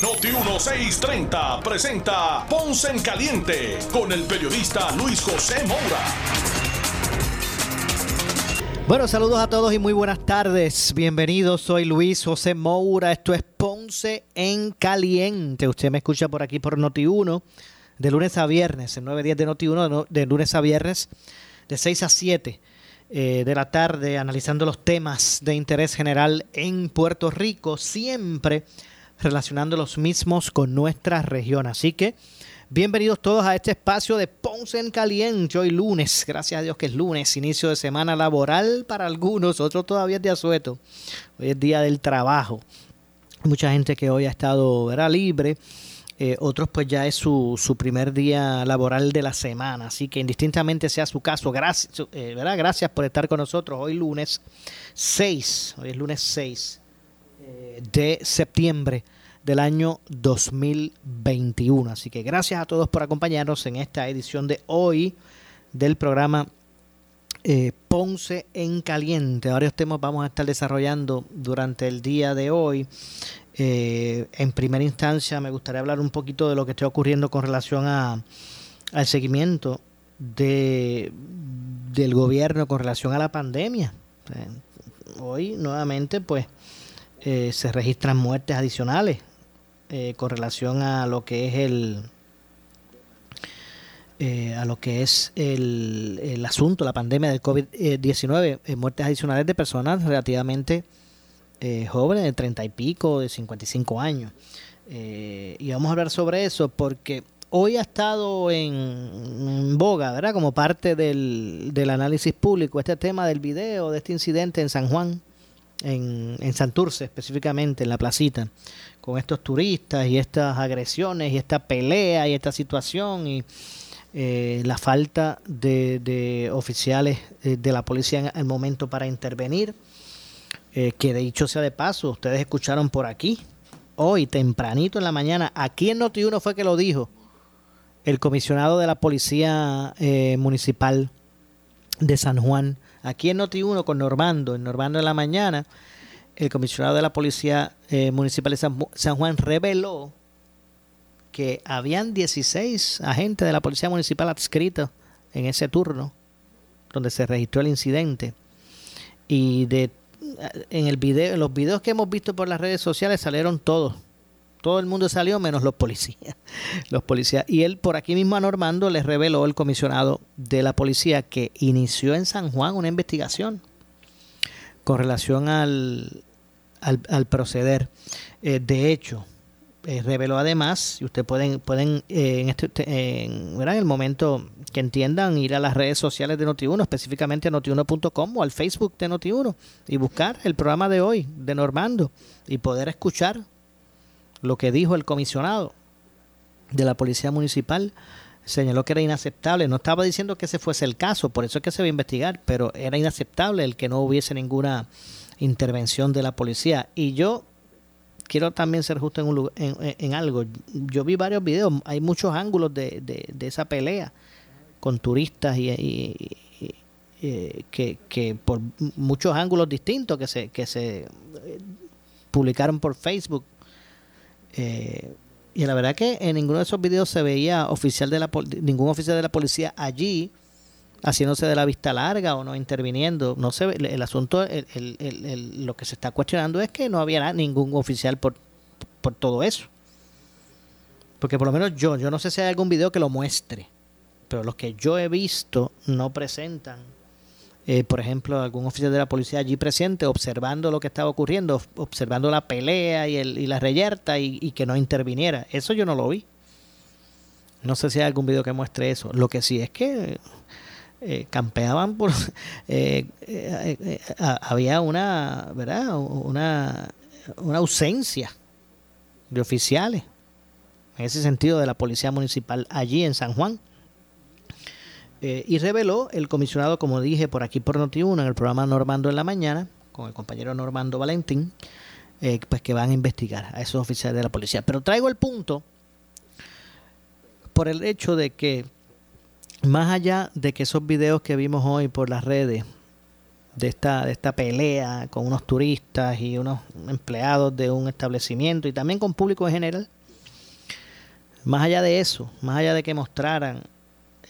Noti 1630 presenta Ponce en Caliente con el periodista Luis José Moura. Bueno, saludos a todos y muy buenas tardes. Bienvenidos, soy Luis José Moura. Esto es Ponce en Caliente. Usted me escucha por aquí por Noti1 de lunes a viernes, el 9 días de Noti1 de lunes a viernes de 6 a 7 eh, de la tarde, analizando los temas de interés general en Puerto Rico, siempre relacionando los mismos con nuestra región. Así que Bienvenidos todos a este espacio de Ponce en Caliente. Hoy lunes, gracias a Dios que es lunes, inicio de semana laboral para algunos, otros todavía es de asueto. Hoy es día del trabajo. Mucha gente que hoy ha estado ¿verdad? libre. Eh, otros pues ya es su, su, primer día laboral de la semana. Así que indistintamente sea su caso, gracias, eh, ¿verdad? gracias por estar con nosotros. Hoy lunes 6, hoy es lunes 6 eh, de septiembre del año 2021. Así que gracias a todos por acompañarnos en esta edición de hoy del programa eh, Ponce en Caliente. Varios temas vamos a estar desarrollando durante el día de hoy. Eh, en primera instancia me gustaría hablar un poquito de lo que está ocurriendo con relación a, al seguimiento de, del gobierno con relación a la pandemia. hoy nuevamente pues eh, se registran muertes adicionales eh, con relación a lo que es el eh, a lo que es el, el, asunto, la pandemia del COVID-19, eh, muertes adicionales de personas relativamente jóvenes, de 30 y pico, de 55 años. y vamos a hablar sobre eso porque hoy ha estado en, boga, ¿verdad? Como parte del, del análisis público, este tema del video de este incidente en San Juan, en, en Santurce específicamente, en la placita, con estos turistas y estas agresiones y esta pelea y esta situación y eh, la falta de, oficiales eh, de la policía en el momento para intervenir. Eh, que de dicho sea de paso, ustedes escucharon por aquí, hoy tempranito en la mañana, aquí en Noti1 fue que lo dijo el comisionado de la Policía Municipal de San Juan, aquí en Noti1 con Normando, en Normando en la mañana, el comisionado de la Policía eh, Municipal de San, Juan reveló que habían 16 agentes de la Policía Municipal adscritos en ese turno donde se registró el incidente. Y de en el video, en los videos que hemos visto por las redes sociales salieron todos. Todo el mundo salió menos los policías. Los policías. Y él por aquí mismo a Normando le reveló el comisionado de la policía que inició en San Juan una investigación con relación al, al, proceder. Eh, de hecho, eh, reveló además, y ustedes pueden, pueden eh, en, este, en, el momento que entiendan, ir a las redes sociales de Noti1, específicamente a notiuno.com o al Facebook de Noti1 y buscar el programa de hoy de Normando y poder escuchar lo que dijo el comisionado de la Policía Municipal. Señaló que era inaceptable. No estaba diciendo que ese fuese el caso, por eso es que se va a investigar, pero era inaceptable el que no hubiese ninguna intervención de la policía. Y yo quiero también ser justo en, en, algo. Yo vi varios videos, hay muchos ángulos de, de, esa pelea con turistas y, eh, que, que, por muchos ángulos distintos que se, que se eh, publicaron por Facebook. Eh, y la verdad que en ninguno de esos videos se veía oficial de la ningún oficial de la policía allí haciéndose de la vista larga o no interviniendo. No se el, asunto, el, lo que se está cuestionando es que no había ningún oficial por, por todo eso. Porque por lo menos yo, yo no sé si hay algún video que lo muestre, pero los que yo he visto no presentan, eh, por ejemplo, algún oficial de la policía allí presente observando lo que estaba ocurriendo, observando la pelea y, el, y la reyerta y, y que no interviniera. Eso yo no lo vi. No sé si hay algún video que muestre eso. Lo que sí es que eh, campeaban por eh, eh, había una verdad una, una ausencia de oficiales en ese sentido de la policía municipal allí en San Juan y reveló el comisionado, como dije por aquí por Noti1 en el programa Normando en la mañana, con el compañero Normando Valentín, pues que van a investigar a esos oficiales de la policía. Pero traigo el punto por el hecho de que más allá de que esos videos que vimos hoy por las redes de esta, de esta pelea con unos turistas y unos empleados de un establecimiento y también con público en general, más allá de eso, más allá de que mostraran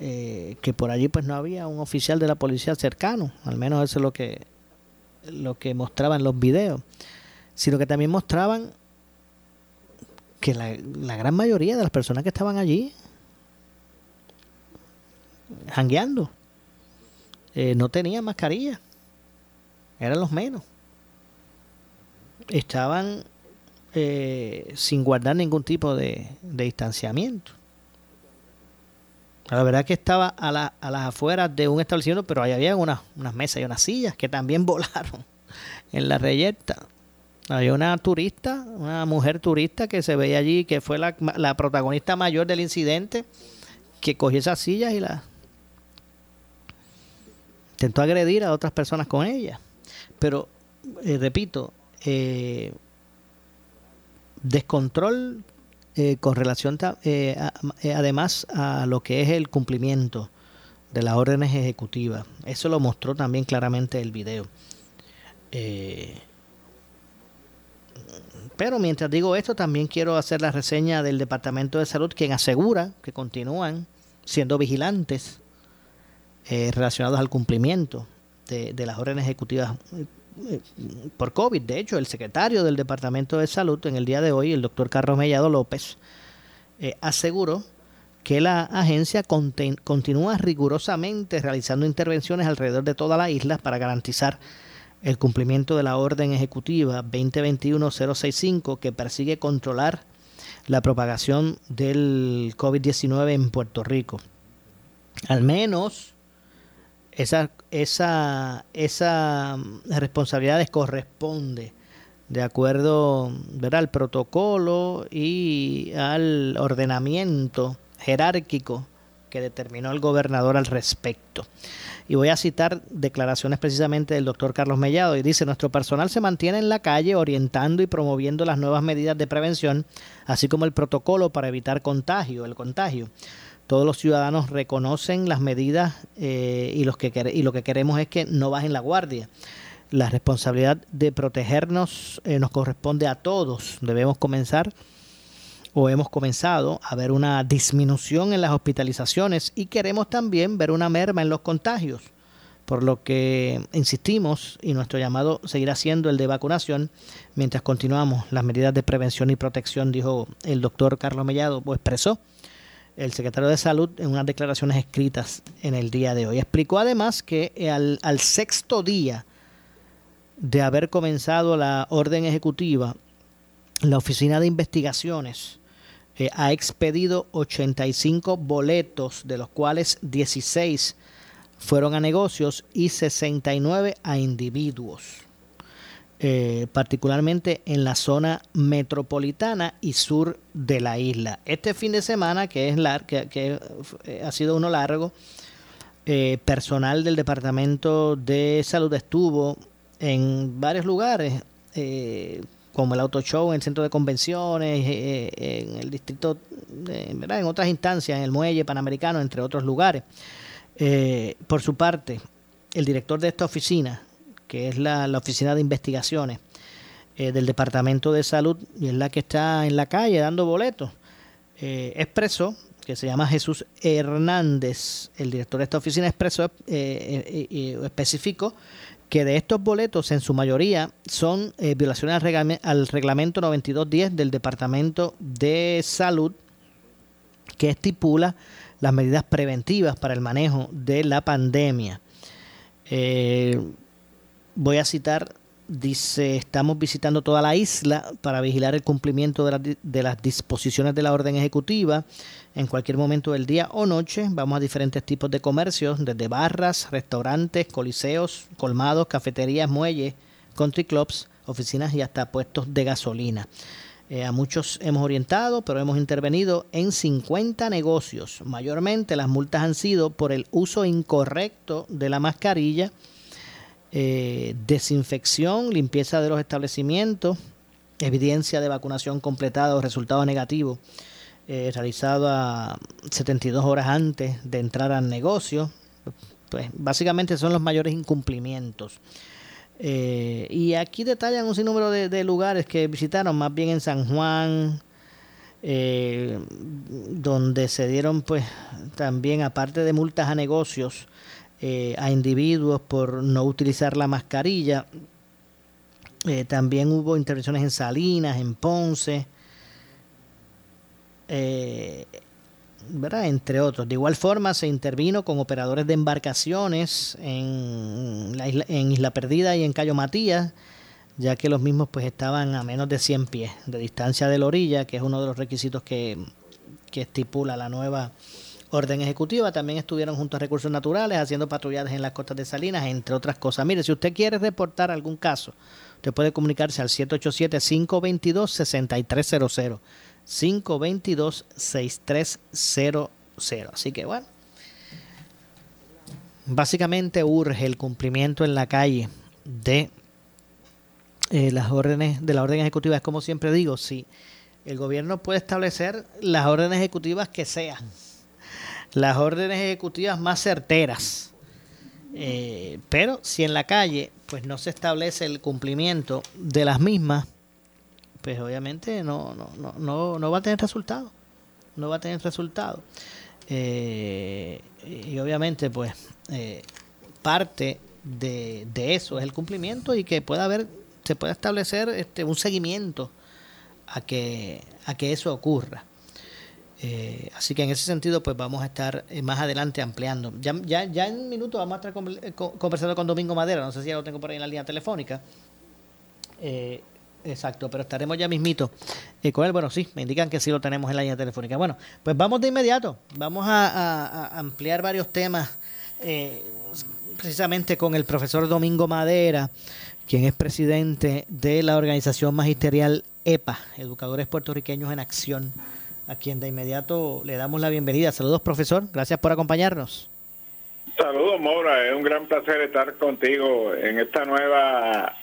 eh, que por allí pues no había un oficial de la policía cercano, al menos eso es lo que, lo que mostraban los videos, sino que también mostraban que la, la gran mayoría de las personas que estaban allí jangueando. Eh, no tenían mascarilla. Eran los menos. Estaban eh, sin guardar ningún tipo de, distanciamiento. La verdad que estaba a, a, las afueras de un establecimiento, pero ahí había unas, unas mesas y unas sillas que también volaron en la reyerta. Había una turista, una mujer turista que se veía allí, que fue la, la protagonista mayor del incidente, que cogió esas sillas y las intentó agredir a otras personas con ella. Pero, eh, repito, eh, descontrol eh, con relación además a lo que es el cumplimiento de las órdenes ejecutivas. Eso lo mostró también claramente el video. pero mientras digo esto, también quiero hacer la reseña del Departamento de Salud, quien asegura que continúan siendo vigilantes eh, relacionados al cumplimiento de, las órdenes ejecutivas eh, por COVID. De hecho, el secretario del Departamento de Salud en el día de hoy, el doctor Carlos Mellado López, eh, aseguró que la agencia continúa rigurosamente realizando intervenciones alrededor de toda la isla para garantizar el cumplimiento de la orden ejecutiva 2021-065 que persigue controlar la propagación del COVID-19 en Puerto Rico. Al menos esa, esa, esa responsabilidad les corresponde de acuerdo al protocolo y al ordenamiento jerárquico que determinó el gobernador al respecto. Y voy a citar declaraciones precisamente del doctor Carlos Mellado. Y dice, nuestro personal se mantiene en la calle orientando y promoviendo las nuevas medidas de prevención, así como el protocolo para evitar contagio, el contagio todos los ciudadanos reconocen las medidas eh, y, lo que queremos es que no bajen la guardia. La responsabilidad de protegernos eh, nos corresponde a todos. Debemos comenzar o hemos comenzado a ver una disminución en las hospitalizaciones y queremos también ver una merma en los contagios. Por lo que insistimos y nuestro llamado seguirá siendo el de vacunación mientras continuamos las medidas de prevención y protección, dijo el doctor Carlos Mellado, o expresó el secretario de Salud en unas declaraciones escritas en el día de hoy. Explicó además que al, sexto día de haber comenzado la orden ejecutiva, la Oficina de Investigaciones eh, ha expedido 85 boletos, de los cuales 16 fueron a negocios y 69 a individuos. Eh, particularmente en la zona metropolitana y sur de la isla. Este fin de semana, que, es lar que, eh, ha sido uno largo, eh, personal del Departamento de Salud estuvo en varios lugares, como el Auto Show, en el centro de convenciones, en el distrito, en otras instancias, en el muelle panamericano, entre otros lugares. por su parte, el director de esta oficina, que es la, Oficina de Investigaciones eh, del Departamento de Salud, y es la que está en la calle dando boletos, eh, expresó, que se llama Jesús Hernández, el director de esta oficina expresó, eh, especificó que de estos boletos en su mayoría son violaciones al, reglamento, al reglamento 9210 del Departamento de Salud que estipula las medidas preventivas para el manejo de la pandemia. Eh, voy a citar, dice, estamos visitando toda la isla para vigilar el cumplimiento de, las disposiciones de la orden ejecutiva. En cualquier momento del día o noche vamos a diferentes tipos de comercios, desde barras, restaurantes, coliseos, colmados, cafeterías, muelles, country clubs, oficinas y hasta puestos de gasolina. Eh, a muchos hemos orientado, pero hemos intervenido en 50 negocios. Mayormente las multas han sido por el uso incorrecto de la mascarilla, eh, desinfección, limpieza de los establecimientos, evidencia de vacunación completada o resultados negativos eh, realizado a 72 horas antes de entrar al negocio. Pues básicamente son los mayores incumplimientos. Eh, y aquí detallan un sinnúmero de, lugares que visitaron, más bien en San Juan, donde se dieron pues también, aparte de multas a negocios, a individuos por no utilizar la mascarilla, también hubo intervenciones en Salinas, en Ponce, eh, ¿verdad? entre otros. De igual forma, se intervino con operadores de embarcaciones en, la isla, en Isla Perdida y en Cayo Matías, ya que los mismos pues estaban a menos de 100 pies de distancia de la orilla, que es uno de los requisitos que, que estipula la nueva orden ejecutiva. También estuvieron junto a Recursos Naturales haciendo patrullajes en las costas de Salinas, entre otras cosas. Mire, si usted quiere reportar algún caso, usted puede comunicarse al 787-522-6300. 522-6300. Así que bueno, básicamente urge el cumplimiento en la calle de eh, las órdenes de la orden ejecutiva. Es como siempre digo, si el gobierno puede establecer las órdenes ejecutivas que sean, las órdenes ejecutivas más certeras. Eh, pero si en la calle pues no se establece el cumplimiento de las mismas, pues obviamente no, no, no, no, no va a tener resultado. No va a tener resultado. Eh, y obviamente, pues, eh, parte de, de, eso es el cumplimiento y que pueda haber, se pueda establecer este, un seguimiento a que, a que eso ocurra. Eh, así que en ese sentido, pues vamos a estar más adelante ampliando. Ya, ya, ya en un minuto vamos a estar conversando con Domingo Madera, no sé si ya lo tengo por ahí en la línea telefónica. Eh, Exacto, pero estaremos ya mismito eh, con él. Bueno, sí, me indican que sí lo tenemos en la línea telefónica. Bueno, pues vamos de inmediato. Vamos a, ampliar varios temas, eh, precisamente con el profesor Domingo Madera, quien es presidente de la organización magisterial EPA, Educadores Puertorriqueños en Acción, a quien de inmediato le damos la bienvenida. Saludos, profesor. Gracias por acompañarnos. Saludos, Maura. Es un gran placer estar contigo en esta nueva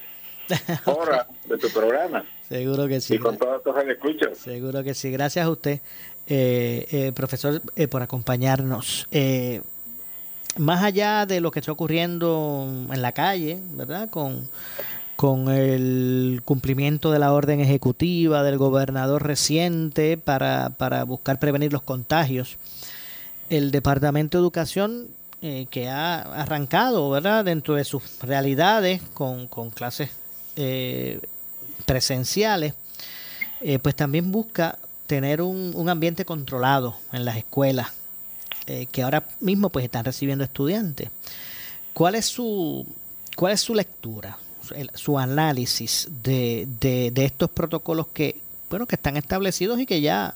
hora de tu programa. Seguro que sí. Y con todos tus escuchas. Seguro que sí. Gracias a usted, eh, eh, profesor, eh, por acompañarnos. más allá de lo que está ocurriendo en la calle, ¿verdad? Con, con el cumplimiento de la orden ejecutiva del gobernador reciente para, para buscar prevenir los contagios, el Departamento de Educación que ha arrancado, ¿verdad? Dentro de sus realidades con, con clases eh, presenciales, eh, pues también busca tener un, ambiente controlado en las escuelas, eh, que ahora mismo pues están recibiendo estudiantes. ¿Cuál es su, cuál es su lectura, su análisis de, de, estos protocolos que, bueno, que están establecidos y que ya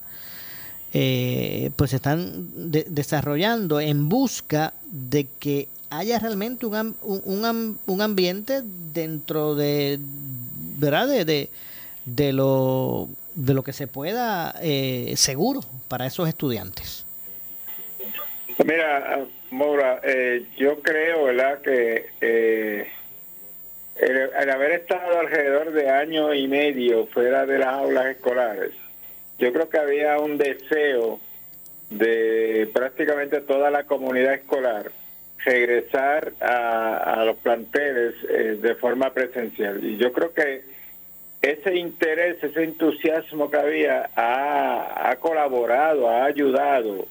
pues se están desarrollando en busca de que haya realmente un, un, un ambiente dentro de, ¿verdad? De, de, lo, de lo que se pueda eh, seguro para esos estudiantes. Mira, Maura, eh, yo creo, ¿verdad?, que eh, el, haber estado alrededor de año y medio fuera de las aulas escolares, yo creo que había un deseo de prácticamente toda la comunidad escolar regresar a, los planteles eh, de forma presencial. Y yo creo que ese interés, ese entusiasmo que había ha, colaborado, ha ayudado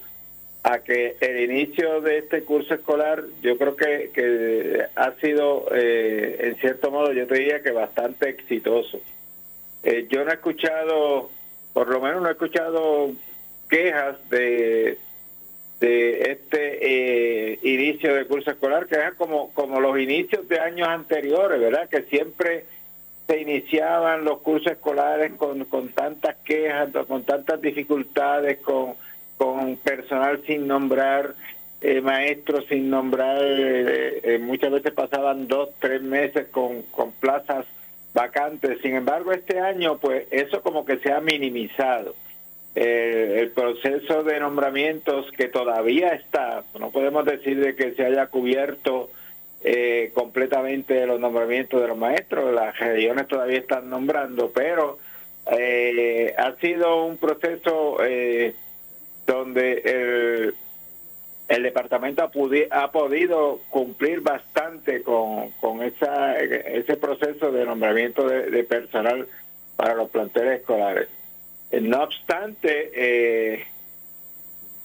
a que el inicio de este curso escolar yo creo que, que ha sido, eh, en cierto modo, yo te diría que bastante exitoso. Eh, yo no he escuchado, por lo menos no he escuchado quejas de, de este eh, inicio de curso escolar, que es como, como los inicios de años anteriores, ¿verdad? Que siempre se iniciaban los cursos escolares con, con tantas quejas, con tantas dificultades, con, con personal sin nombrar, eh, maestros sin nombrar, eh, muchas veces pasaban dos, tres meses con, con plazas vacantes. Sin embargo, este año, pues eso como que se ha minimizado. el proceso de nombramientos que todavía está, no podemos decir de que se haya cubierto eh, completamente los nombramientos de los maestros, las regiones todavía están nombrando, pero eh, ha sido un proceso eh, donde el, el departamento ha, podido cumplir bastante con, ese proceso de nombramiento de, personal para los planteles escolares. No obstante, eh,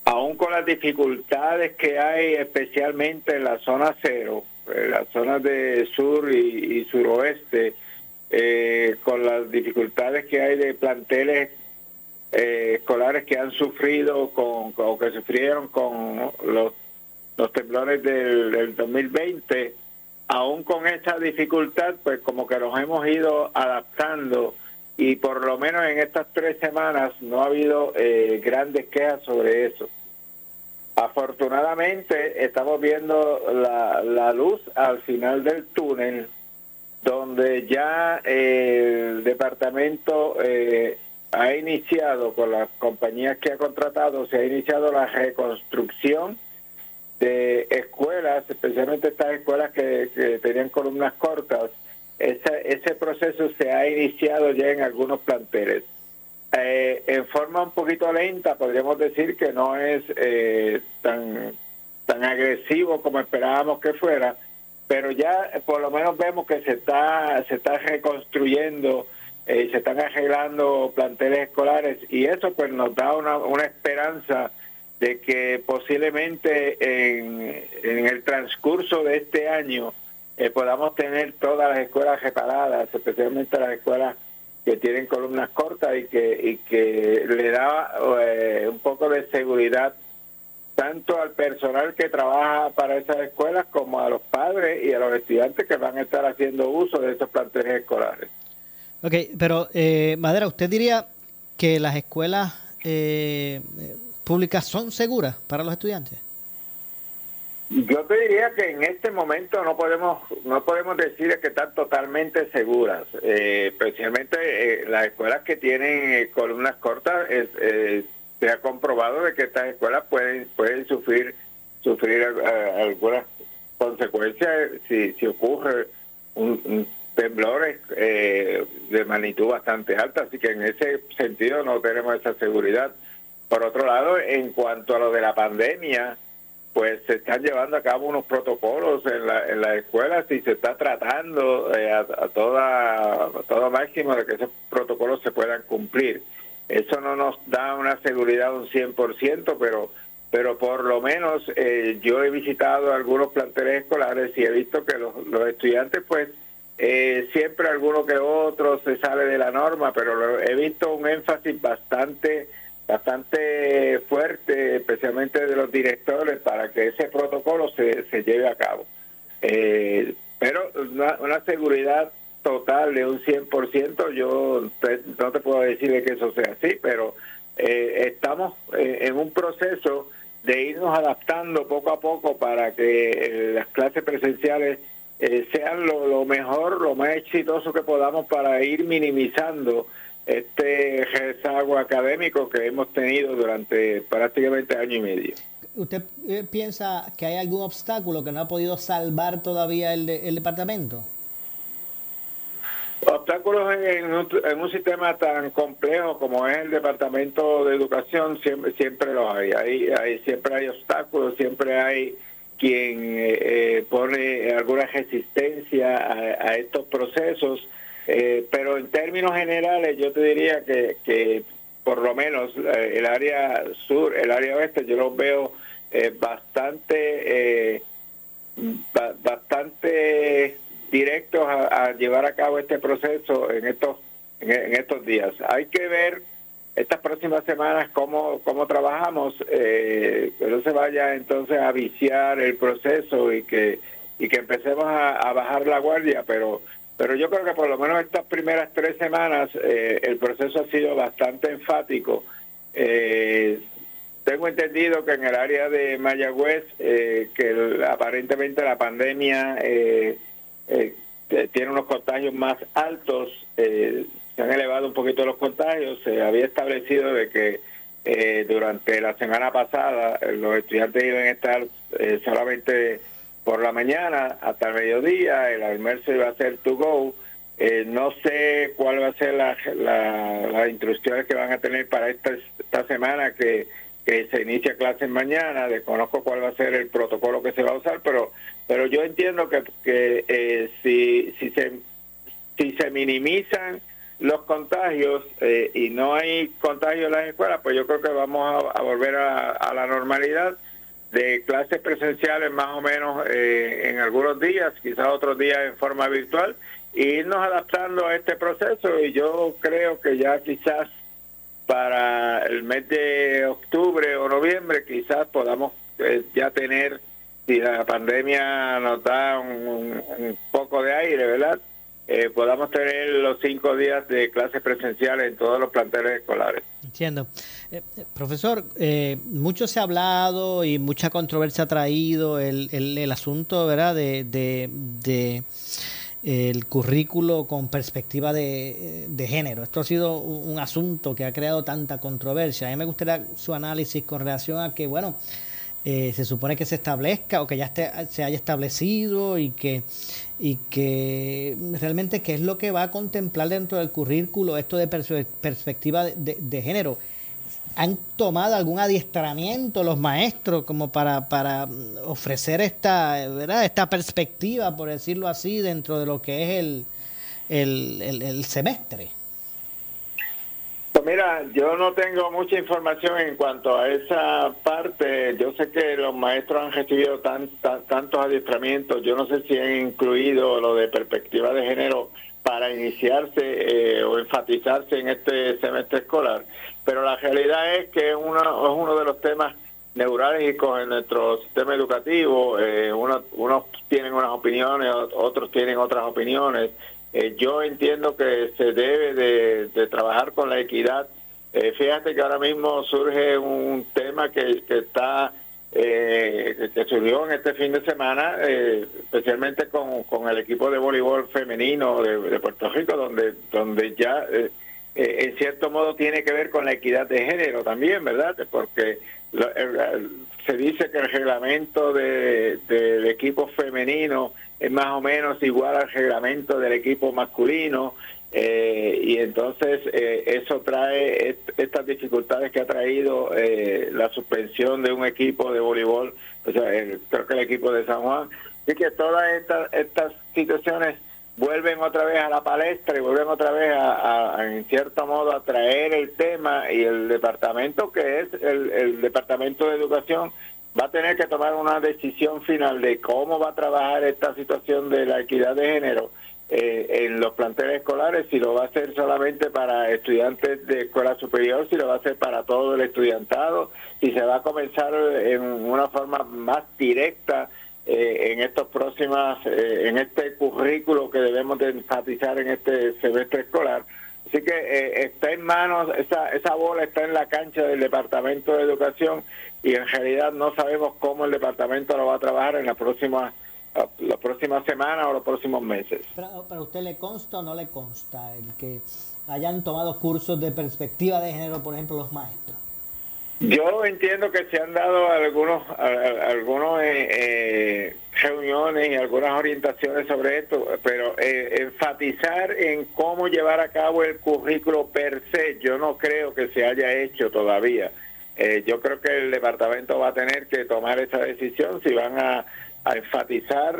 aún con las dificultades que hay especialmente en la zona cero, en las zonas de sur y, suroeste, eh, con las dificultades que hay de planteles eh, escolares que han sufrido con, o que sufrieron con los, temblores del, 2020, aún con esa dificultad, pues como que nos hemos ido adaptando y por lo menos en estas tres semanas no ha habido eh, grandes quejas sobre eso. Afortunadamente estamos viendo la, la luz al final del túnel, donde ya el departamento eh, ha iniciado con las compañías que ha contratado, se ha iniciado la reconstrucción de escuelas, especialmente estas escuelas que, tenían columnas cortas. ese proceso se ha iniciado ya en algunos planteles. Eh, en forma un poquito lenta, podríamos decir que no es eh, tan, tan agresivo como esperábamos que fuera, pero ya por lo menos vemos que se está, se está reconstruyendo eh, se están arreglando planteles escolares y eso pues nos da una, una esperanza de que posiblemente en, en el transcurso de este año podamos tener todas las escuelas reparadas, especialmente las escuelas que tienen columnas cortas y que, y que le da eh, un poco de seguridad tanto al personal que trabaja para esas escuelas como a los padres y a los estudiantes que van a estar haciendo uso de esos planteles escolares. Ok, pero eh, Madera, ¿usted diría que las escuelas eh, públicas son seguras para los estudiantes? Yo te diría que en este momento no podemos no podemos decir que están totalmente seguras, eh, especialmente eh, las escuelas que tienen eh, columnas cortas. se ha comprobado de que estas escuelas pueden pueden sufrir sufrir algunas consecuencias si, si ocurre un, temblores de magnitud bastante alta, así que en ese sentido no tenemos esa seguridad. Por otro lado, en cuanto a lo de la pandemia, pues se están llevando a cabo unos protocolos en, la, en las escuelas y se está tratando eh, a, toda, todo máximo de que esos protocolos se puedan cumplir. Eso no nos da una seguridad un 100%, pero pero por lo menos eh, yo he visitado algunos planteles escolares y he visto que los, los estudiantes pues eh, siempre alguno que otro se sale de la norma, pero he visto un énfasis bastante bastante fuerte, especialmente de los directores, para que ese protocolo se, se lleve a cabo. Eh, pero una, seguridad total de un 100%, yo no te puedo decir de que eso sea así, pero eh, estamos eh, en un proceso de irnos adaptando poco a poco para que las clases presenciales sean lo, lo, mejor, lo más exitoso que podamos para ir minimizando este rezago académico que hemos tenido durante prácticamente año y medio. ¿Usted eh, piensa que hay algún obstáculo que no ha podido salvar todavía el, el departamento? Obstáculos en, un, sistema tan complejo como es el Departamento de Educación siempre siempre los hay. hay, siempre hay obstáculos, siempre hay quien eh, eh, pone alguna resistencia a estos procesos eh, pero en términos generales yo te diría que, que por lo menos eh, el área sur, el área oeste, yo los veo eh, bastante, bastante directos a, llevar a cabo este proceso en estos, en, estos días. Hay que ver estas próximas semanas cómo, cómo trabajamos, que no se vaya entonces a viciar el proceso y que, y que empecemos a bajar la guardia, pero pero yo creo que por lo menos estas primeras tres semanas eh, el proceso ha sido bastante enfático. Eh, tengo entendido que en el área de Mayagüez, eh, que aparentemente la pandemia tiene unos contagios más altos, se han elevado un poquito los contagios, se había establecido de que durante la semana pasada los estudiantes iban a estar solamente por la mañana hasta el mediodía, el almuerzo iba a ser to go, eh, no sé cuál va a ser las la, instrucciones que van a tener para esta, esta semana que, se inicia clases mañana. Desconozco cuál va a ser el protocolo que se va a usar, pero pero yo entiendo que, que eh, si, si, se, si se minimizan los contagios eh, y no hay contagios en las escuelas, pues yo creo que vamos a, volver a, la normalidad de clases presenciales más o menos en algunos días, quizás otros días en forma virtual irnos adaptando a este proceso y yo creo que ya quizás para el mes de octubre o noviembre quizás podamos eh, ya tener, si la pandemia nos da un, poco de aire, ¿verdad? Eh, podamos tener los cinco días de clases presenciales en todos los planteles escolares. Entiendo. Eh, profesor, mucho se ha hablado y mucha controversia ha traído el, el, asunto, ¿verdad? de, de el currículo con perspectiva de, género. Esto ha sido un, asunto que ha creado tanta controversia. A mí me gustaría su análisis con relación a que, bueno, eh, se supone que se establezca o que ya se haya establecido y que, y que realmente qué es lo que va a contemplar dentro del currículo esto de perspectiva de género han tomado algún adiestramiento los maestros como para, para ofrecer esta, ¿verdad? esta perspectiva, por decirlo así, dentro de lo que es el, el, el, semestre? Mira, yo no tengo mucha información en cuanto a esa parte. Yo sé que los maestros han recibido tan, tantos adiestramientos. Yo no sé si han incluido lo de perspectiva de género para iniciarse eh, o enfatizarse en este semestre escolar pero la realidad es que es uno, es uno de los temas neurálgicos en nuestro sistema educativo. Eh, unos tienen unas opiniones, otros tienen otras opiniones. Eh, yo entiendo que se debe de, trabajar con la equidad. Eh, fíjate que ahora mismo surge un tema que, está eh, que surgió en este fin de semana, especialmente con, con el equipo de voleibol femenino de, de Puerto Rico, donde donde ya eh, en cierto modo tiene que ver con la equidad de género también, ¿verdad? Porque se dice que el reglamento del equipo femenino es más o menos igual al reglamento del equipo masculino eh, y entonces eh, eso trae estas dificultades que ha traído la suspensión de un equipo de voleibol, o sea, creo que el equipo de San Juan. Así que todas estas, estas situaciones vuelven otra vez a la palestra y vuelven otra vez a, en cierto modo a traer el tema y el departamento que es el, departamento de educación va a tener que tomar una decisión final de cómo va a trabajar esta situación de la equidad de género eh, en los planteles escolares, si lo va a hacer solamente para estudiantes de escuela superior, si lo va a hacer para todo el estudiantado, si se va a comenzar en una forma más directa eh, en estos próximas, eh, en este currículo que debemos de enfatizar en este semestre escolar. Así que eh, está en manos, esa, esa bola está en la cancha del Departamento de Educación y en realidad no sabemos cómo el departamento lo va a trabajar en la próxima la próxima semana o los próximos meses. Pero, ¿Para usted le consta o no le consta el que hayan tomado cursos de perspectiva de género, por ejemplo, los maestros? Yo entiendo que se han dado algunos, algunos eh, eh, reuniones y algunas orientaciones sobre esto, pero eh, enfatizar en cómo llevar a cabo el currículo per se, yo no creo que se haya hecho todavía. yo creo que el departamento va a tener que tomar esa decisión si van a, enfatizar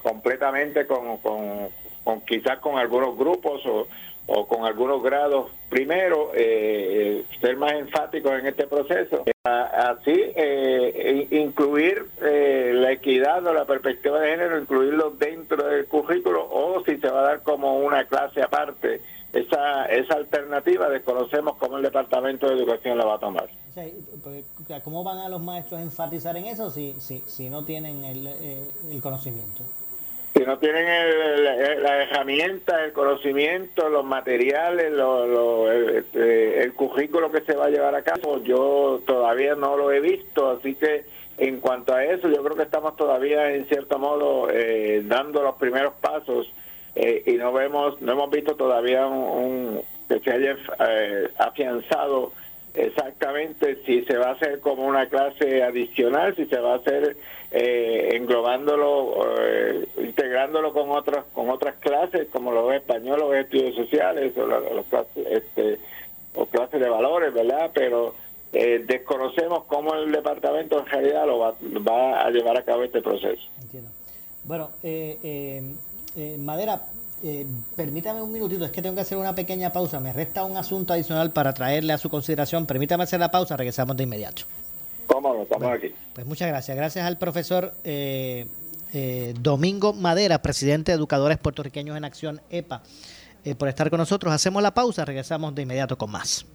completamente con, con, con quizás con algunos grupos o o con algunos grados primero, eh, ser más enfáticos en este proceso. Así, eh, incluir eh, la equidad o la perspectiva de género, incluirlo dentro del currículo o si se va a dar como una clase aparte. Esa, esa alternativa desconocemos cómo el Departamento de Educación la va a tomar. ¿Cómo van a los maestros a enfatizar en eso si, si, si no tienen el, el conocimiento? Si no tienen la herramienta, el conocimiento, los materiales, este, el, currículo que se va a llevar a cabo, yo todavía no lo he visto, así que en cuanto a eso, yo creo que estamos todavía en cierto modo eh, dando los primeros pasos eh, y no vemos, no hemos visto todavía un, que se haya eh, afianzado exactamente si se va a hacer como una clase adicional, si se va a hacer eh, englobándolo, eh, integrándolo con otras con otras clases, como los español, los estudios sociales o los clases, este, clases de valores, ¿verdad? Pero eh, desconocemos cómo el departamento en realidad lo va, a llevar a cabo este proceso. Entiendo. Bueno, eh, Madera, permítame un minutito, es que tengo que hacer una pequeña pausa. Me resta un asunto adicional para traerle a su consideración. Permítame hacer la pausa, regresamos de inmediato. ¿Cómo Estamos aquí. Pues muchas gracias. Gracias al profesor eh, eh, Domingo Madera, presidente de Educadores Puertorriqueños en Acción, EPA, eh, por estar con nosotros. Hacemos la pausa, regresamos de inmediato con más.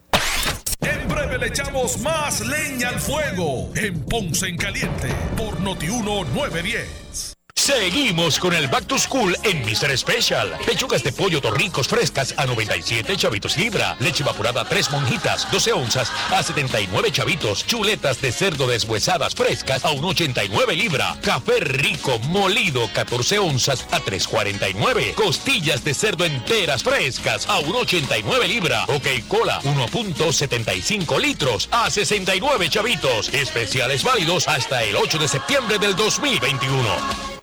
En breve le echamos más leña al fuego en Ponce en Caliente por Notiuno 910. Seguimos con el Back to School en Mr. Special. Pechugas de pollo torricos frescas a 97 chavitos libra. Leche evaporada 3 monjitas, 12 onzas a 79 chavitos. Chuletas de cerdo deshuesadas frescas a 1,89 libra. Café rico molido 14 onzas a 3,49. Costillas de cerdo enteras frescas a 1,89 libra. Ok Cola 1.75 litros a 69 chavitos. Especiales válidos hasta el 8 de septiembre del 2021.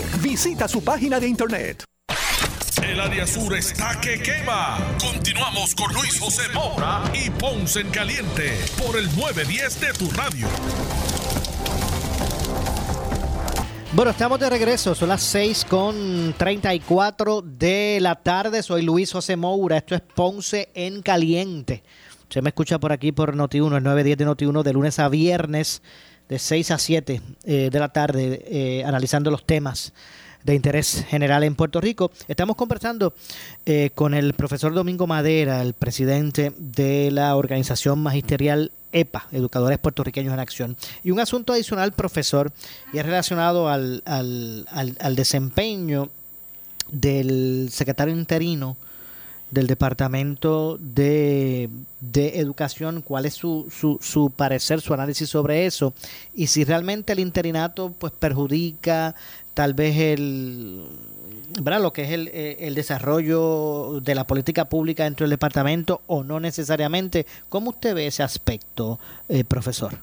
Visita su página de internet. El área sur está que quema. Continuamos con Luis José Moura y Ponce en Caliente por el 910 de tu radio. Bueno, estamos de regreso, son las 6 con 34 de la tarde. Soy Luis José Moura, esto es Ponce en Caliente. Usted me escucha por aquí por Noti1, el 910 de Noti1, de lunes a viernes, de 6 a 7 eh, de la tarde, eh, analizando los temas de interés general en Puerto Rico. Estamos conversando eh, con el profesor Domingo Madera, el presidente de la organización magisterial EPA, Educadores Puertorriqueños en Acción. Y un asunto adicional, profesor, y es relacionado al, al, al, desempeño del secretario interino del Departamento de, de, Educación, cuál es su, su, su, parecer, su análisis sobre eso, y si realmente el interinato pues perjudica tal vez el ¿verdad? lo que es el, eh, el, desarrollo de la política pública dentro del departamento o no necesariamente. ¿Cómo usted ve ese aspecto, eh, profesor?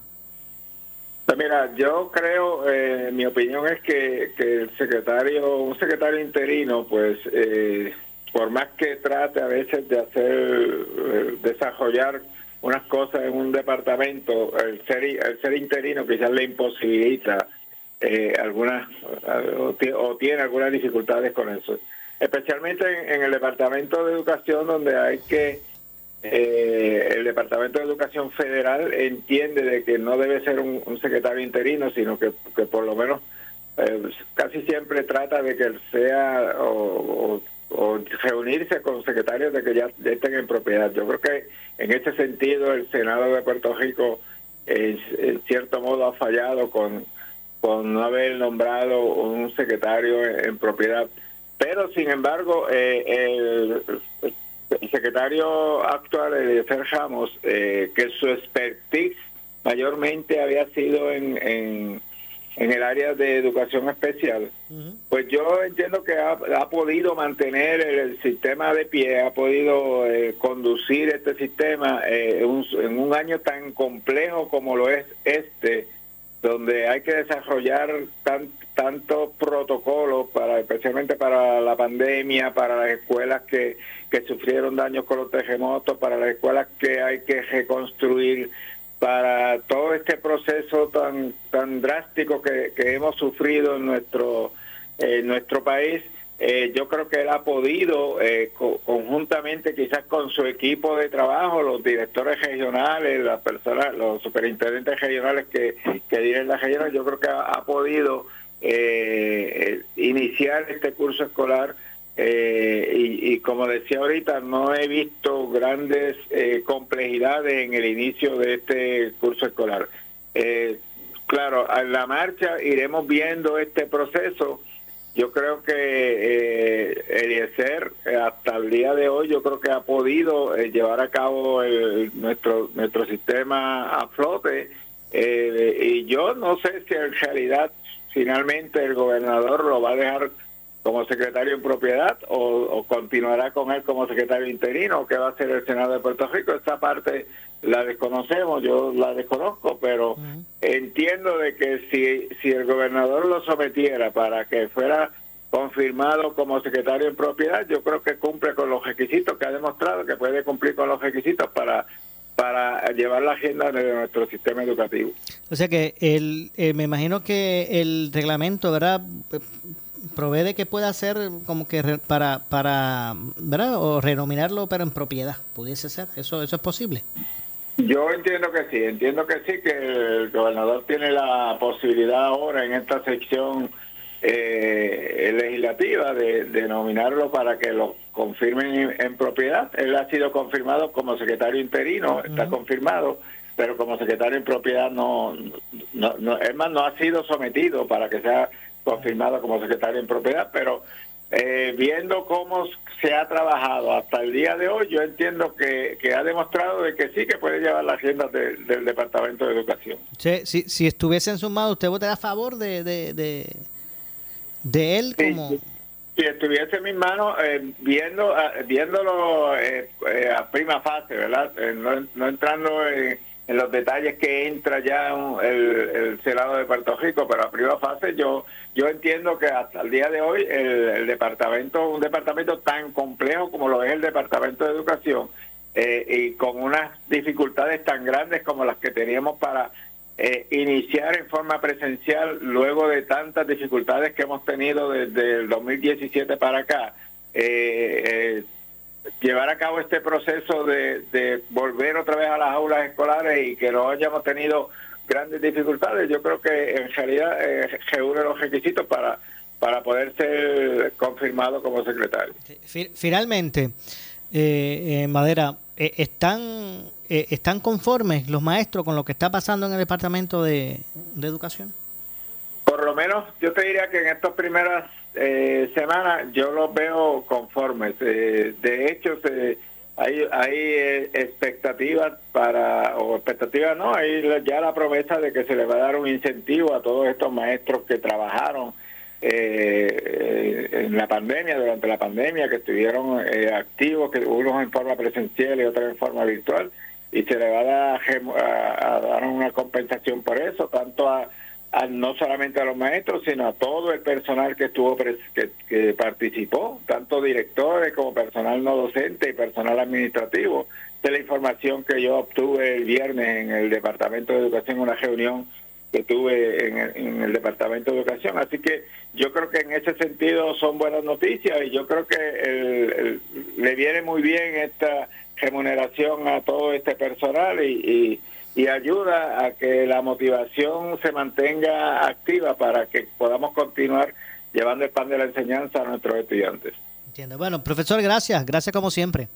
Pues mira, yo creo, eh, mi opinión es que, que, el secretario, un secretario interino, pues, eh, por más que trate a veces de hacer, desarrollar unas cosas en un departamento, el ser, el ser interino quizás le imposibilita eh, algunas o, tiene algunas dificultades con eso, especialmente en, el departamento de educación donde hay que eh, el departamento de educación federal entiende de que no debe ser un, secretario interino, sino que, por lo menos eh, casi siempre trata de que sea o, reunirse con secretarios de que ya estén en propiedad. Yo creo que en ese sentido el Senado de Puerto Rico en cierto modo ha fallado con con no haber nombrado un secretario en, propiedad. Pero, sin embargo, eh, el, secretario actual, Eliezer Ramos, eh, que su expertise mayormente había sido en, en, el área de educación especial, pues yo entiendo que ha, podido mantener el, sistema de pie, ha podido eh, conducir este sistema en un año tan complejo como lo es este, donde hay que desarrollar tan, tantos protocolos para especialmente para la pandemia, para las escuelas que, que sufrieron daños con los terremotos, para las escuelas que hay que reconstruir, para todo este proceso tan tan drástico que, hemos sufrido en nuestro en nuestro país eh, yo creo que él ha podido eh, conjuntamente quizás con su equipo de trabajo los directores regionales las personas los superintendentes regionales que que dirigen la región yo creo que ha, podido eh, iniciar este curso escolar eh, y, como decía ahorita, no he visto grandes eh, complejidades en el inicio de este curso escolar. Eh, claro, a la marcha iremos viendo este proceso. Yo creo que eh, Eliezer, hasta el día de hoy, yo creo que ha podido llevar a cabo nuestro, nuestro sistema a flote. y yo no sé si en realidad finalmente el gobernador lo va a dejar como secretario en propiedad o, continuará con él como secretario interino, que va a ser el Senado de Puerto Rico. Esta parte la desconocemos, yo la desconozco, pero entiendo de que si, si el gobernador lo sometiera para que fuera confirmado como secretario en propiedad, yo creo que cumple con los requisitos que ha demostrado que puede cumplir con los requisitos para para llevar la agenda de nuestro sistema educativo. O sea que el, eh, me imagino que el reglamento, ¿verdad? Provee de que pueda ser como que para, para, ¿verdad? O renominarlo, pero en propiedad, pudiese ser. ¿Eso, eso es posible? Yo entiendo que sí, entiendo que sí, que el gobernador tiene la posibilidad ahora en esta sección eh, legislativa de, nominarlo para que lo confirmen en, propiedad. Él ha sido confirmado como secretario interino, está confirmado, pero como secretario en propiedad no, no, no, es más, no ha sido sometido para que sea confirmado como secretario en propiedad, pero eh, viendo cómo se ha trabajado hasta el día de hoy, yo entiendo que, ha demostrado de que sí que puede llevar la agenda del Departamento de Educación. si, si estuviese en su mano, ¿usted votaría a favor de, de, de, él como...? Si estuviese en mis manos, eh, viendo, ah, viéndolo eh, a prima fase, ¿verdad? no, no entrando en en los detalles que entra ya el, el Senado de Puerto Rico, pero a primera fase yo yo entiendo que hasta el día de hoy el, departamento, un departamento tan complejo como lo es el Departamento de Educación, eh, y con unas dificultades tan grandes como las que teníamos para eh, iniciar en forma presencial luego de tantas dificultades que hemos tenido desde el 2017 para acá, eh, eh llevar a cabo este proceso de, volver otra vez a las aulas escolares y que no hayamos tenido grandes dificultades, yo creo que en realidad eh, reúne los requisitos para, para poder ser confirmado como secretario. Finalmente, eh, eh, Madera, eh, ¿están, ¿están conformes los maestros con lo que está pasando en el Departamento de, de Educación? Por lo menos yo te diría que en estas primeras eh, semana yo los veo conformes. Eh, de hecho, hay, hay eh, expectativas para, o expectativas no, hay ya la promesa de que se le va a dar un incentivo a todos estos maestros que trabajaron eh, en la pandemia, durante la pandemia, que estuvieron activos, que unos en forma presencial y otros en forma virtual, y se le va a dar, a dar una compensación por eso, tanto a no solamente a los maestros, sino a todo el personal que estuvo que, participó, tanto directores como personal no docente y personal administrativo. De la información que yo obtuve el viernes en el Departamento de Educación, una reunión que tuve en el, Departamento de Educación. Así que yo creo que en ese sentido son buenas noticias y yo creo que le viene muy bien esta remuneración a todo este personal y y ayuda a que la motivación se mantenga activa para que podamos continuar llevando el pan de la enseñanza a nuestros estudiantes. Entiendo. Bueno, profesor, gracias. Gracias como siempre.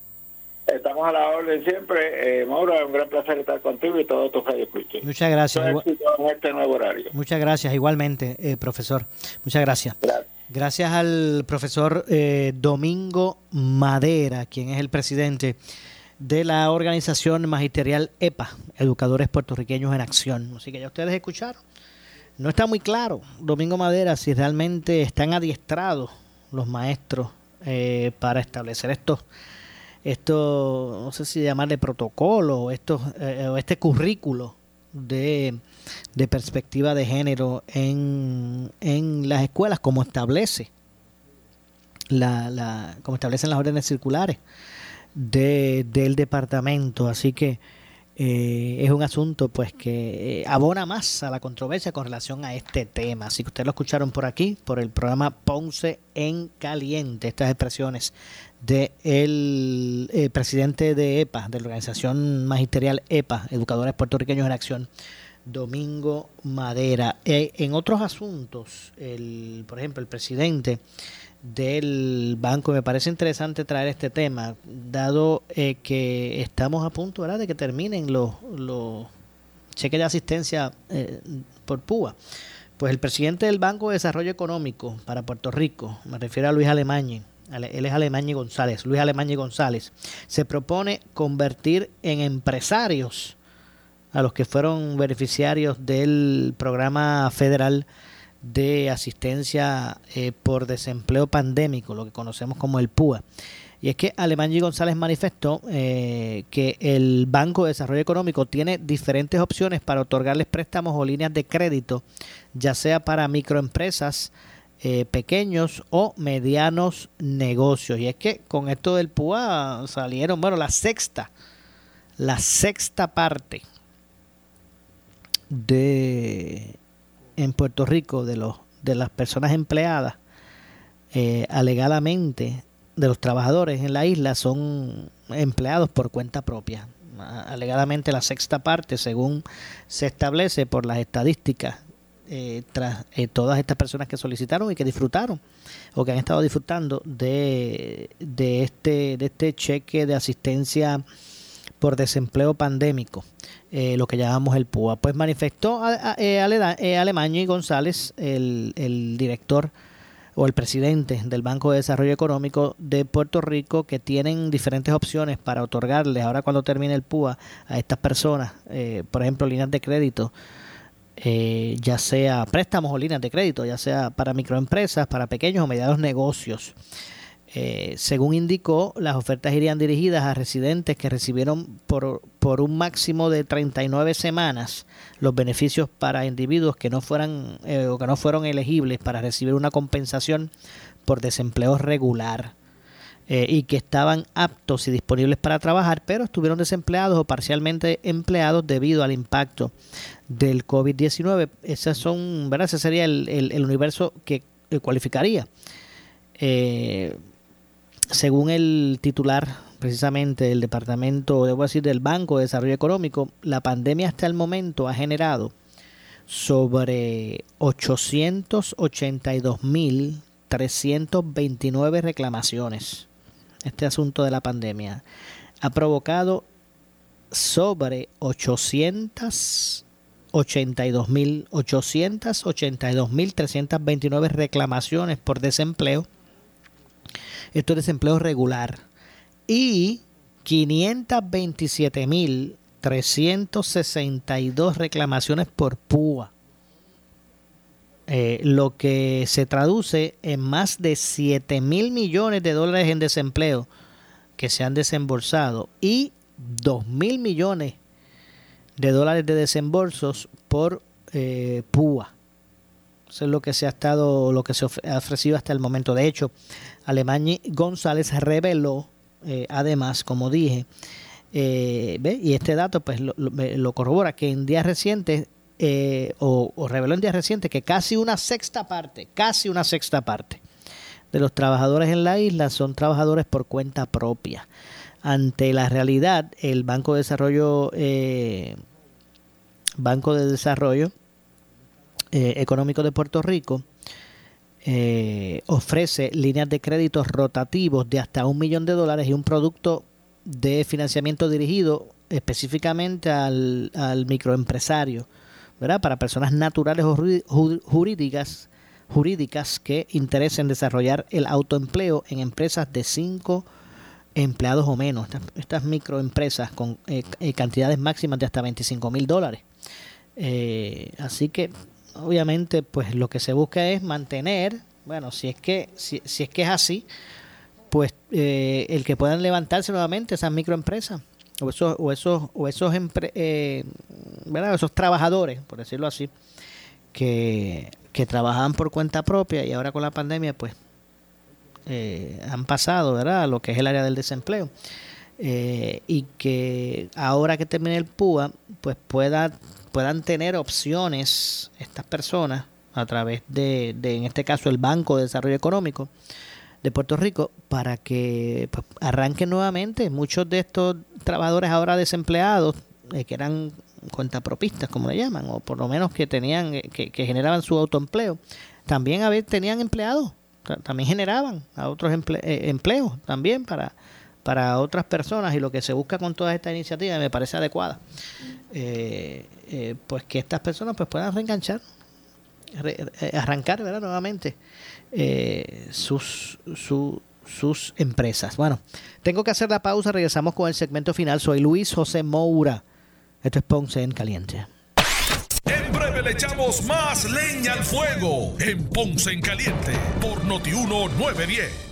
Estamos a la orden siempre. Eh, Mauro, es un gran placer estar contigo y todos tus escuchen. Muchas gracias. En este nuevo horario. Muchas gracias, igualmente, eh, profesor. Muchas gracias. Gracias, al profesor eh, Domingo Madera, quien es el presidente de la organización magisterial EPA, Educadores Puertorriqueños en Acción. Así que ya ustedes escucharon. No está muy claro, Domingo Madera, si realmente están adiestrados los maestros eh, para establecer estos, esto, no sé si llamarle protocolo, estos, eh, o este currículo de, de, perspectiva de género en, en las escuelas, como establece la, la, como establecen las órdenes circulares de, del departamento. Así que eh, es un asunto pues que eh, abona más a la controversia con relación a este tema. Así que ustedes lo escucharon por aquí, por el programa Ponce en Caliente, estas expresiones del de el presidente de EPA, de la organización magisterial EPA, Educadores Puertorriqueños en Acción, Domingo Madera. en otros asuntos, el, por ejemplo, el presidente del banco. Me parece interesante traer este tema, dado eh, que estamos a punto de que terminen los, los cheques de asistencia eh, por PUA. Pues el presidente del Banco de Desarrollo Económico para Puerto Rico, me refiero a Luis Alemañi, él es Alemañi González, Luis Alemañi González, se propone convertir en empresarios a los que fueron beneficiarios del programa federal de asistencia eh, por desempleo pandémico, lo que conocemos como el PUA. Y es que Alemán G. González manifestó eh, que el Banco de Desarrollo Económico tiene diferentes opciones para otorgarles préstamos o líneas de crédito, ya sea para microempresas, eh, pequeños o medianos negocios. Y es que con esto del PUA salieron, bueno, la sexta, la sexta parte de en Puerto Rico de los de las personas empleadas eh, alegadamente de los trabajadores en la isla son empleados por cuenta propia. Alegadamente la sexta parte, según se establece por las estadísticas, eh, tras eh, todas estas personas que solicitaron y que disfrutaron o que han estado disfrutando de, de, este, de este cheque de asistencia por desempleo pandémico, eh, lo que llamamos el PUA. Pues manifestó a, eh, eh, y González, el, el director o el presidente del Banco de Desarrollo Económico de Puerto Rico que tienen diferentes opciones para otorgarles ahora cuando termine el PUA a estas personas, por ejemplo, líneas de crédito, ya sea préstamos o líneas de crédito, ya sea para microempresas, para pequeños o medianos negocios. Eh, según indicó, las ofertas irían dirigidas a residentes que recibieron por, por un máximo de 39 semanas los beneficios para individuos que no fueran eh, o que no fueron elegibles para recibir una compensación por desempleo regular eh, y que estaban aptos y disponibles para trabajar, pero estuvieron desempleados o parcialmente empleados debido al impacto del COVID-19. Esas son, ¿verdad? Ese sería el, universo que cualificaría. Eh, según el titular precisamente del departamento, debo decir, del Banco de Desarrollo Económico, la pandemia hasta el momento ha generado sobre 882.329 reclamaciones. Este asunto de la pandemia ha provocado sobre 882.329 reclamaciones por desempleo esto es desempleo regular. Y 527.362 reclamaciones por PUA. Eh, lo que se traduce en más de 7 mil millones de dólares en desempleo que se han desembolsado y 2 mil millones de dólares de desembolsos por eh, PUA. Eso es lo que se ha estado, lo que se ha ofrecido hasta el momento. De hecho, Alemán González reveló, eh, además, como dije, eh, y este dato pues lo, corrobora, que en días recientes, eh, o, reveló en días recientes, que casi una sexta parte, casi una sexta parte de los trabajadores en la isla son trabajadores por cuenta propia. Ante la realidad, el Banco de Desarrollo, Banco de Desarrollo Económico de Puerto Rico, eh, ofrece líneas de créditos rotativos de hasta un millón de dólares y un producto de financiamiento dirigido específicamente al, microempresario, ¿verdad? Para personas naturales o jurídicas, jurídicas que interesen desarrollar el autoempleo en empresas de cinco empleados o menos. Estas, microempresas con eh, eh, cantidades máximas de hasta 25 mil dólares. así que obviamente pues lo que se busca es mantener, bueno, si es que, si, si es, que es así, pues eh, el que puedan levantarse nuevamente esas microempresas o esos o esos o esos eh, esos trabajadores por decirlo así que, que trabajaban por cuenta propia y ahora con la pandemia pues eh, han pasado verdad lo que es el área del desempleo. Eh, y que ahora que termine el PUA, pues pueda, puedan tener opciones estas personas a través de, de, en este caso, el Banco de Desarrollo Económico de Puerto Rico, para que pues, arranquen nuevamente. Muchos de estos trabajadores ahora desempleados, eh, que eran cuentapropistas, como le llaman, o por lo menos que tenían, eh, que, que generaban su autoempleo, también a ver, tenían empleados, también generaban a otros eh, empleos también para, para otras personas y lo que se busca con todas estas iniciativas me parece adecuada. pues que estas personas pues puedan reenganchar eh, arrancar ¿verdad? nuevamente eh, sus, sus empresas. Bueno, tengo que hacer la pausa, regresamos con el segmento final. Soy Luis José Moura. Esto es Ponce en Caliente. En breve le echamos más leña al fuego en Ponce en Caliente por Notiuno 910.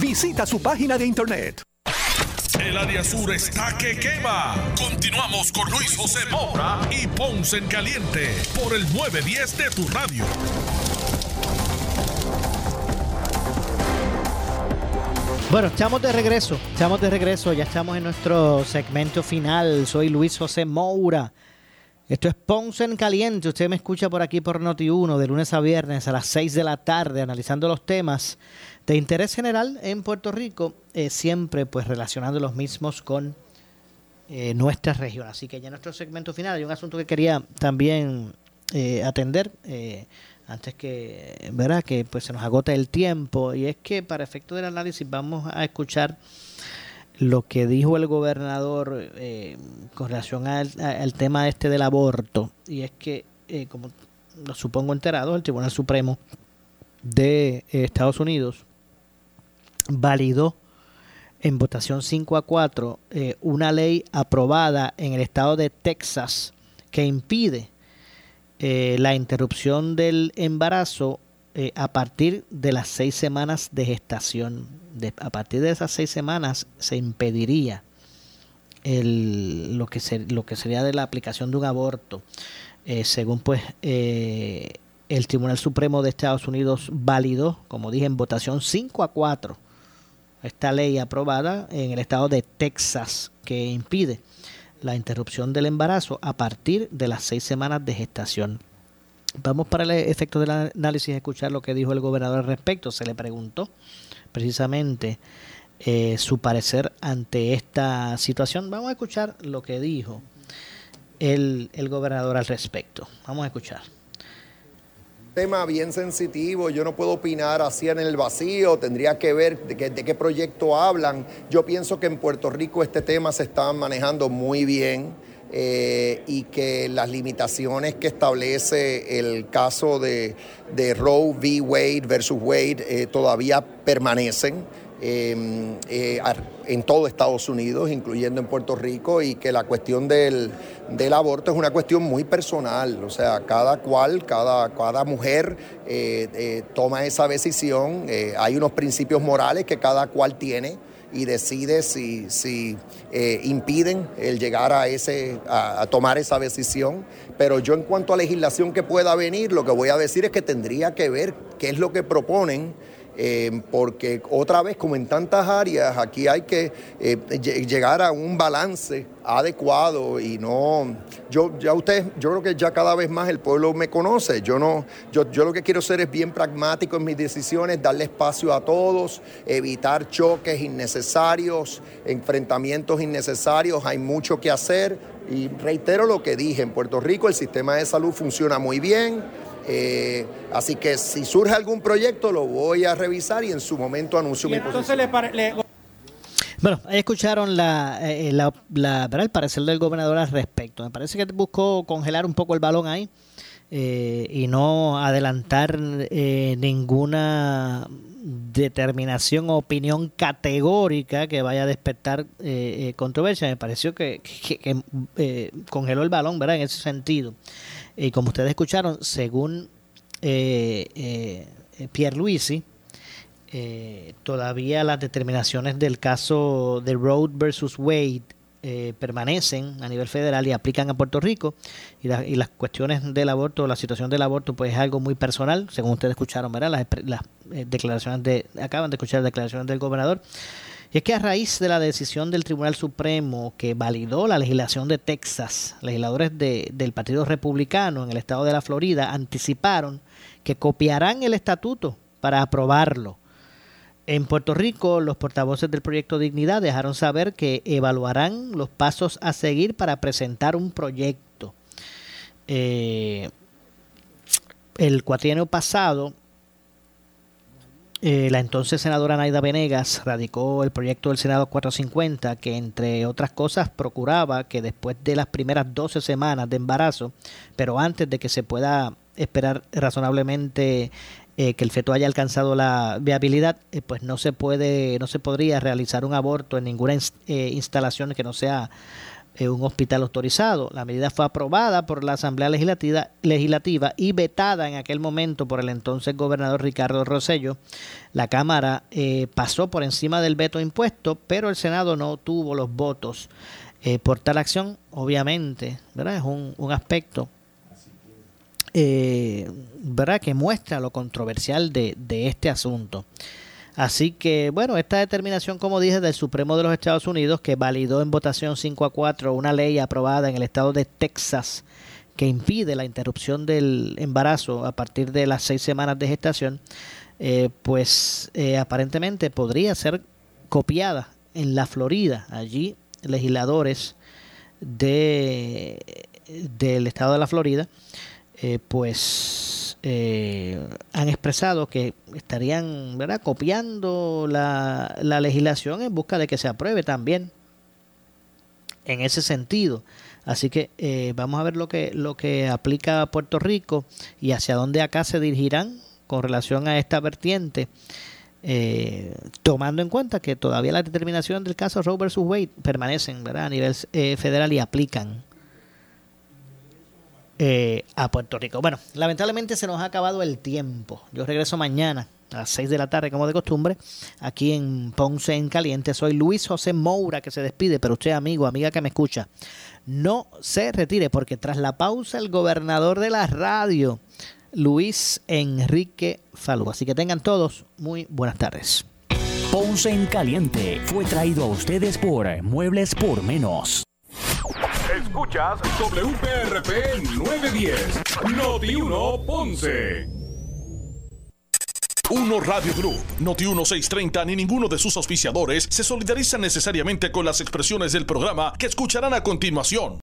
Visita su página de internet. El área sur está que quema. Continuamos con Luis José Moura y Ponce en Caliente por el 910 de tu radio. Bueno, estamos de regreso, estamos de regreso, ya estamos en nuestro segmento final. Soy Luis José Moura. Esto es Ponce en Caliente. Usted me escucha por aquí por Noti1 de lunes a viernes a las 6 de la tarde analizando los temas de interés general en Puerto Rico, eh, siempre pues relacionando los mismos con eh, nuestra región. Así que ya en nuestro segmento final hay un asunto que quería también eh, atender antes que, ¿verdad? que pues se nos agota el tiempo y es que para efecto del análisis vamos a escuchar lo que dijo el gobernador con relación al, tema este del aborto y es que como lo supongo enterado el Tribunal Supremo de Estados Unidos validó en votación 5 a 4 eh, una ley aprobada en el estado de Texas que impide eh, la interrupción del embarazo eh, a partir de las seis semanas de gestación. a partir de esas seis semanas se impediría lo, que lo que sería de la aplicación de un aborto. según pues el Tribunal Supremo de Estados Unidos validó, como dije, en votación 5 a 4 esta ley aprobada en el estado de Texas que impide la interrupción del embarazo a partir de las seis semanas de gestación. Vamos para el efecto del análisis a escuchar lo que dijo el gobernador al respecto. Se le preguntó precisamente eh, su parecer ante esta situación. Vamos a escuchar lo que dijo el, el gobernador al respecto. Vamos a escuchar tema bien sensitivo, yo no puedo opinar así en el vacío, tendría que ver de, qué proyecto hablan. Yo pienso que en Puerto Rico este tema se está manejando muy bien eh, y que las limitaciones que establece el caso de, Roe v. Wade versus Wade eh, todavía permanecen. Em, eh, en todo Estados Unidos, incluyendo en Puerto Rico, y que la cuestión del, aborto es una cuestión muy personal, o sea, cada cual, cada, cada mujer eh, eh, toma esa decisión, hay unos principios morales que cada cual tiene y decide si, si impiden el llegar a, ese, a, tomar esa decisión. Pero yo en cuanto a legislación que pueda venir, lo que voy a decir es que tendría que ver qué es lo que proponen eh, porque otra vez, como en tantas áreas, aquí hay que eh, llegar a un balance adecuado y no, yo ya usted, yo creo que ya cada vez más el pueblo me conoce, yo no, yo, yo lo que quiero ser es bien pragmático en mis decisiones, darle espacio a todos, evitar choques innecesarios, enfrentamientos innecesarios, hay mucho que hacer. Y reitero lo que dije, en Puerto Rico el sistema de salud funciona muy bien, eh, así que si surge algún proyecto lo voy a revisar y en su momento anuncio mi posición. Bueno, ahí escucharon la, eh, la, el parecer del gobernador al respecto. Me parece que buscó congelar un poco el balón ahí eh, y no adelantar ninguna determinación o opinión categórica que vaya a despertar controversia. Me pareció que, congeló el balón, ¿verdad? En ese sentido. Y como ustedes escucharon, según Pierre Luisi, todavía las determinaciones del caso de Road versus Wade eh, permanecen a nivel federal y aplican a Puerto Rico y, las cuestiones del aborto, la situación del aborto, pues es algo muy personal, según ustedes escucharon, ¿verdad? Las, las eh, declaraciones de, acaban de escuchar las declaraciones del gobernador. Y es que a raíz de la decisión del Tribunal Supremo que validó la legislación de Texas, legisladores del Partido Republicano en el estado de la Florida anticiparon que copiarán el estatuto para aprobarlo. En Puerto Rico, los portavoces del proyecto Dignidad dejaron saber que evaluarán los pasos a seguir para presentar un proyecto. Eh, el cuatrienio pasado, eh, la entonces senadora Naida Venegas radicó el proyecto del Senado 450 que, entre otras cosas, procuraba que después de las primeras 12 semanas de embarazo, pero antes de que se pueda esperar razonablemente eh, que el feto haya alcanzado la viabilidad, eh, pues no se puede, no se podría realizar un aborto en ninguna eh, instalación que no sea un hospital autorizado. La medida fue aprobada por la Asamblea Legislativa, y vetada en aquel momento por el entonces gobernador Ricardo Rosello. La Cámara pasó por encima del veto impuesto, pero el Senado no tuvo los votos por tal acción. Obviamente, ¿verdad? es un, un aspecto eh, ¿verdad? que muestra lo controversial de, este asunto. Así que, bueno, esta determinación, como dije, del Supremo de los Estados Unidos, que validó en votación 5 a 4 una ley aprobada en el estado de Texas que impide la interrupción del embarazo a partir de las seis semanas de gestación, eh, pues eh, aparentemente podría ser copiada en la Florida. Allí legisladores de, del estado de la Florida eh, pues eh, han expresado que estarían ¿verdad? copiando la, legislación en busca de que se apruebe también en ese sentido. Así que eh, vamos a ver lo que, lo que aplica Puerto Rico y hacia dónde acá se dirigirán con relación a esta vertiente. tomando en cuenta que todavía las determinaciones del caso Roe vs. Wade permanecen ¿verdad? a nivel federal y aplican eh, a Puerto Rico. Bueno, lamentablemente se nos ha acabado el tiempo. Yo regreso mañana a las 6 de la tarde, como de costumbre, aquí en Ponce en Caliente. Soy Luis José Moura que se despide, pero usted, amigo, amiga que me escucha, no se retire porque tras la pausa el gobernador de la radio, Luis Enrique Falú. Así que tengan todos muy buenas tardes. Ponce en Caliente fue traído a ustedes por Muebles por Menos. Escuchas WPRP 910, Noti 1 Ponce. Uno Radio Group, Noti 1630 ni ninguno de sus auspiciadores se solidarizan necesariamente con las expresiones del programa que escucharán a continuación.